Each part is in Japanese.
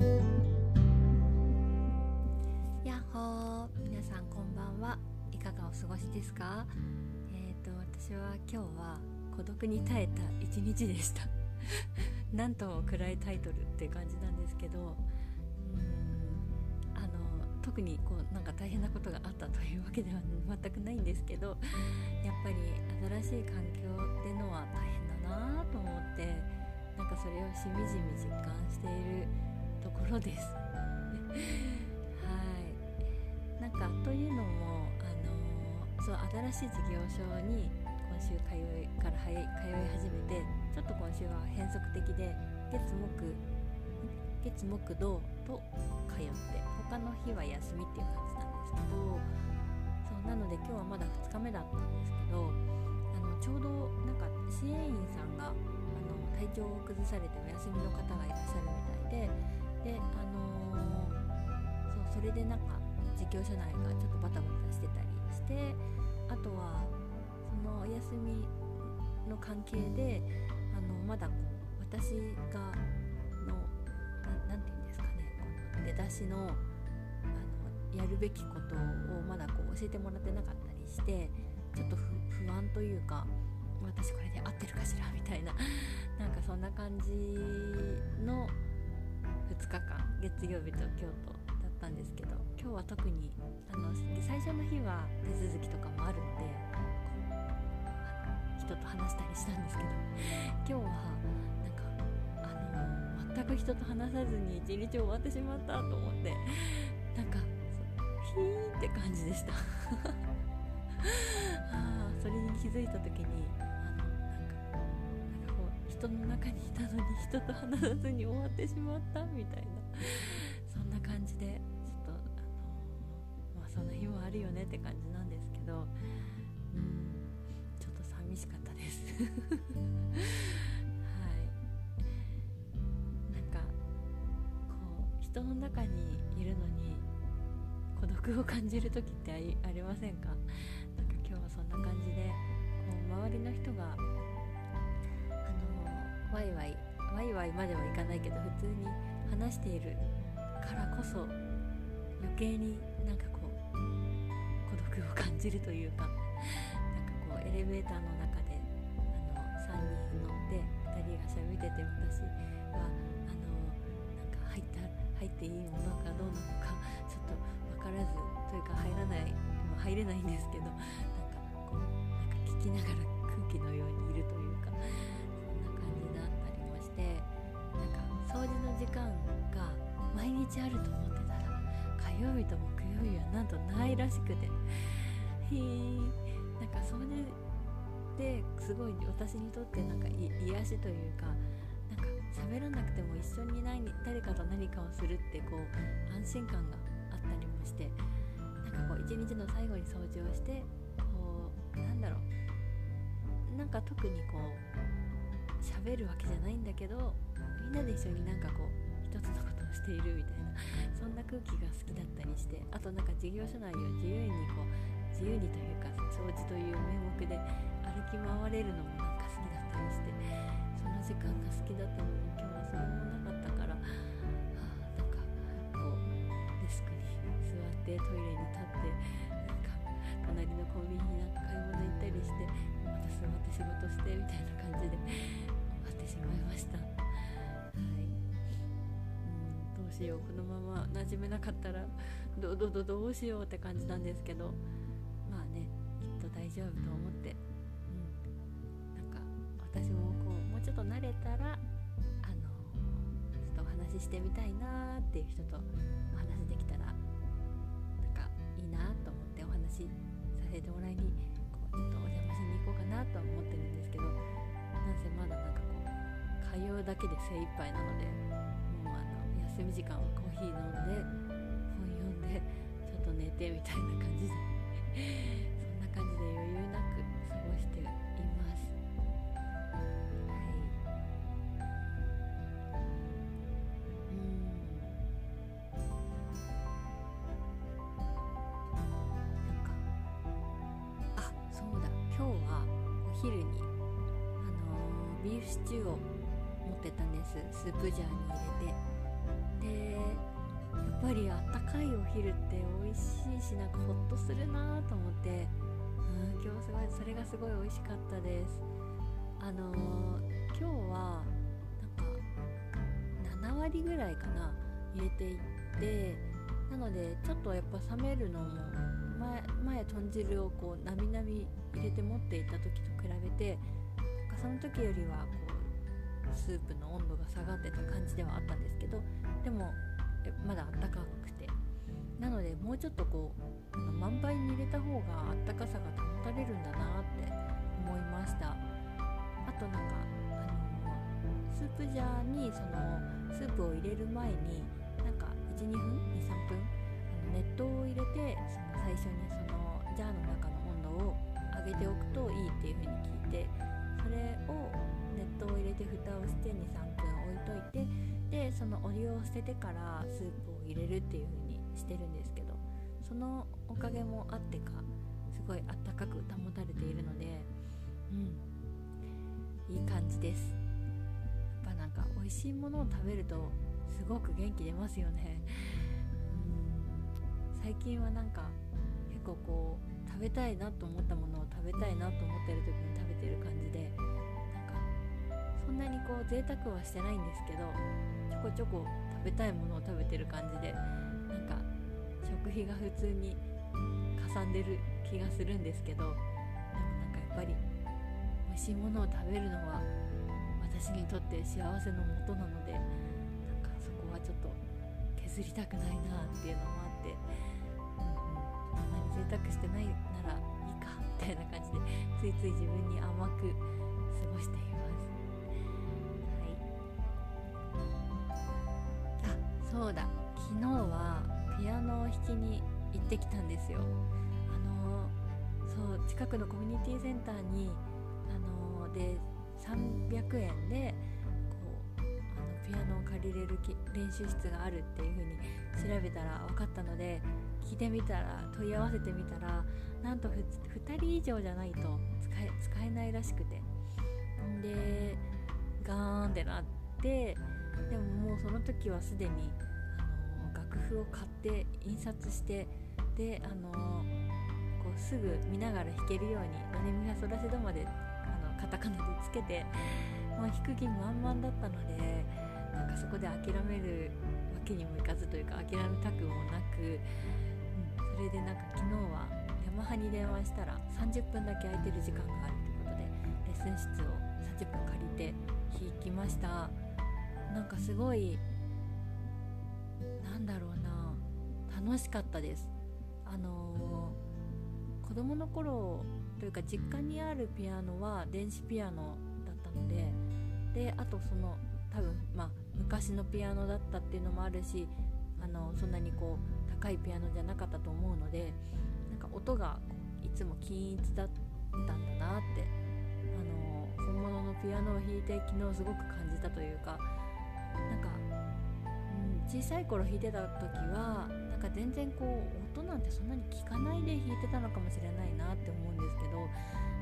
やっほー皆さんこんばんは。いかがお過ごしですか？えっ、ー、と私は今日は孤独に耐えた一日でした。なんとも暗いタイトルって感じなんですけどうんあの特にこうなんか大変なことがあったというわけでは 全くないんですけどやっぱり新しい環境ってのは大変だなと思ってなんかそれをしみじみ実感しているところです。はい。なんかというのもあのそう新しい事業所に今週通いから通い始めてちょっと今週は変則的で月木月木土と通って他の日は休みっていう感じなんですけどそうなので今日はまだ2日目だったんですけどあのちょうどなんか支援員さんがあの体調を崩されてお休みの方がいらっしゃるみたいでであのー、そうそれでなんか事業者内がちょっとバタバタしてたりしてあとはそのお休みの関係であのまだこう私がの何て言うんですかねこの出だしのあのやるべきことをまだこう教えてもらってなかったりしてちょっと不安というか私これで合ってるかしらみたいななんかそんな感じの2日間月曜日と京都だったんですけど今日は特にあの最初の日は手続きとかもあるんで人と話したりしたんですけど 今日はなんかあの全く人と話さずに一日終わってしまったと思ってなんかヒーって感じでした。あそれに気づいた時にこう人の中にいたのに人と話さずに終わってしまったみたいな。そんな感じでちょっとあのまあその日もあるよねって感じなんですけど。うんちょっと寂しかったです。はい。なんかこう人の中にいるのに孤独を感じる時ってありませんか？なんか今日はそんな感じでこう周りの人がワイワイまではいかないけど普通に話しているからこそ余計になんかこう孤独を感じるというかなんかこうエレベーターの中であの3人乗って2人が喋ってて私はあのなんか入った入っていいものかどうなのかちょっと分からずというか入らない入れないんですけどなんかこうなんか聞きながら空気のようにいるという間が毎日あると思ってたら火曜日と木曜日はなんとないらしくて。なんかそれですごい私にとってなんか癒しというかなんか喋らなくても一緒に何誰かと何かをするってこう安心感があったりもしてなんかこう一日の最後に掃除をしてこうなんだろう。なんか特にこう喋るわけじゃないんだけどみんなで一緒になんかこう一つのことをしているみたいなそんな空気が好きだったりしてあとなんか事業所内を自由にこう自由にというか掃除という名目で歩き回れるのもなんか好きだったりしてその時間が好きだったのに今日はそれもなかったから、はあ、なんかこうデスクに座ってトイレに立ってなんか隣のコンビニになんか買い物行ったりしてまた座って仕事してみたいな感じで終わってしまいました。はい。うんどうしよう。このまま馴染めなかったらどどどどうしようって感じなんですけどまあねきっと大丈夫と思って、うん、なんか私もこうもうちょっと慣れたらあのちょっとお話ししてみたいなっていう人とお話できたらなんかいいなと思ってお話しさせてもらいにこうちょっとお邪魔しに行こうかなとは思ってるんですけどなんせまだなんかこう通うだけで精一杯なのでもうあの休み時間はコーヒー飲んで本読んでちょっと寝てみたいな感じで そんな感じで余裕なく過ごしています。はい。うん。なんかあそうだ。今日はお昼に、ビーフシチューを持ってたんです。スープジャーに入れて。でやっぱりあったかいお昼って美味しいしなんかほっとするなと思って。うん今日すごいそれがすごい美味しかったです。あのー、今日はなんか7割ぐらいかな入れていって。なのでちょっとやっぱ冷めるのも前前豚汁をこうなみなみ入れて持っていた時と比べてなんかその時よりはこうスープの温度が下がってた感じではあったんですけどでもまだあったかくて。なのでもうちょっとこう満杯に入れた方があったかさが保たれるんだなって思いました。あとなんかあのスープジャーにそのスープを入れる前になんか12分23分あの熱湯を入れてその最初にそのジャーの中の温度を上げておくといいっていう風に聞いてそれを熱湯を入れて蓋をして23分置いといてでそのお湯を捨ててからスープを入れるっていう風にしてるんですけどそのおかげもあってかすごいあったかく保たれているのでうんいい感じです。やっぱなんか美味しいものを食べるとすごく元気出ますよね。うん最近はなんか結構こう食べたいなと思ったものを食べたいなと思ってる時に食べてる感じでそんなにこう贅沢はしてないんですけどちょこちょこ食べたいものを食べてる感じでなんか食費が普通にかさんでる気がするんですけどでもなんかやっぱり美味しいものを食べるのは私にとって幸せのもとなのでなんかそこはちょっと削りたくないなっていうのもあって、うん、あんまり贅沢してないならいいかみたいな感じでついつい自分に甘く過ごして。そうだ昨日はピアノを弾きに行ってきたんですよ。あのそう近くのコミュニティセンターにあので300円でこうあのピアノを借りれる練習室があるっていう風に調べたら分かったので聞いてみたら問い合わせてみたらなんと2人以上じゃないと使え使えないらしくてでガーンってなってでももうその時はすでに楽譜を買って印刷してであのこうすぐ見ながら弾けるように「ドレミファソラシド」までカタカナでつけて、まあ、弾く気満々だったのでなんかそこで諦めるわけにもいかずというか諦めたくもなく、うん、それでなんか昨日はヤマハに電話したら30分だけ空いてる時間があるということでレッスン室を30分借りて弾きました。なんかすごいだろうな。楽しかったです。あのー、子供の頃というか実家にあるピアノは電子ピアノだったのでであとその多分まあ昔のピアノだったっていうのもあるしあのそんなにこう高いピアノじゃなかったと思うのでなんか音がいつも均一だったんだなってあの本物のピアノを弾いて昨日すごく感じたというかなんか、小さい頃弾いてた時はなんか全然こう音なんてそんなに聞かないで弾いてたのかもしれないなって思うんですけど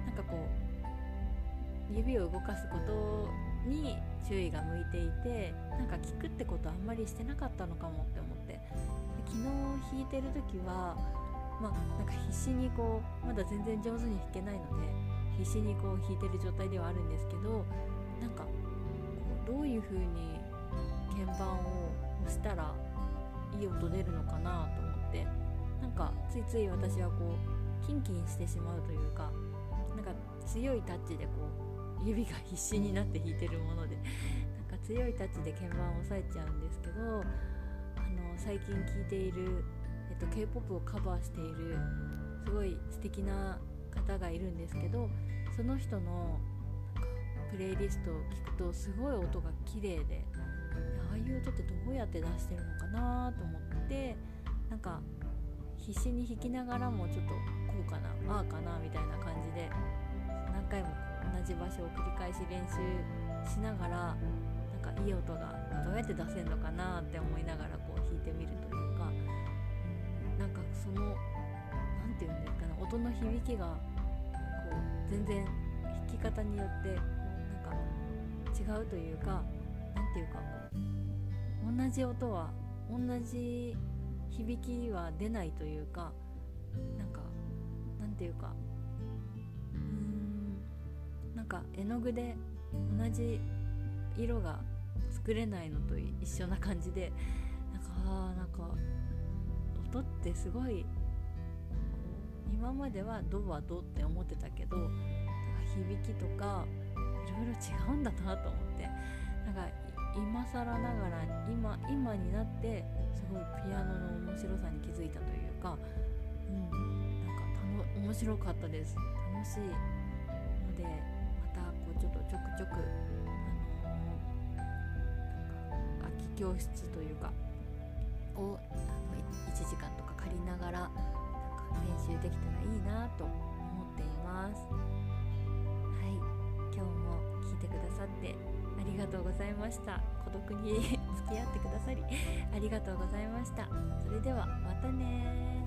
なんかこう指を動かすことに注意が向いていてなんか聞くってことあんまりしてなかったのかもって思って昨日弾いてる時はまあなんか必死にこうまだ全然上手に弾けないので必死にこう弾いてる状態ではあるんですけどなんかこうどういう風に鍵盤を押したらいい音出るのかなと思って。なんかついつい私はこうキンキンしてしまうというかなんか強いタッチでこう指が必死になって弾いてるもので なんか強いタッチで鍵盤を押さえちゃうんですけどあの最近聴いている、えっと、k p o p をカバーしているすごい素敵な方がいるんですけどその人のプレイリストを聞くとすごい音が綺麗でああいう音ってどうやって出してるのかなと思ってなんか必死に弾きながらもちょっとこうかなああかなみたいな感じで何回も同じ場所を繰り返し練習しながらなんかいい音がどうやって出せるのかなって思いながらこう弾いてみるというか、うん、なんかその何て言うんですかね音の響きがこう全然弾き方によってこうなんか違うというか何て言うか同じ音は同じ響きは出ないというかなんかなんていうかうーんなんか絵の具で同じ色が作れないのと一緒な感じでなんかあなんか音ってすごい今までは「ド」は「ド」って思ってたけど響きとかいろいろ違うんだなと思って。なんか今更ながら今今になってすごいピアノの面白さに気づいたというか、うん、なんか面白かったです。楽しいのでまたこうちょっとちょくちょく、あのー、なんか空き教室というかをあの1時間とか借りながらなんか練習できたらいいなと思っています。はい今日も聞いてくださってありがとうございました。孤独に 付き合ってくださりありがとうございました。それではまたね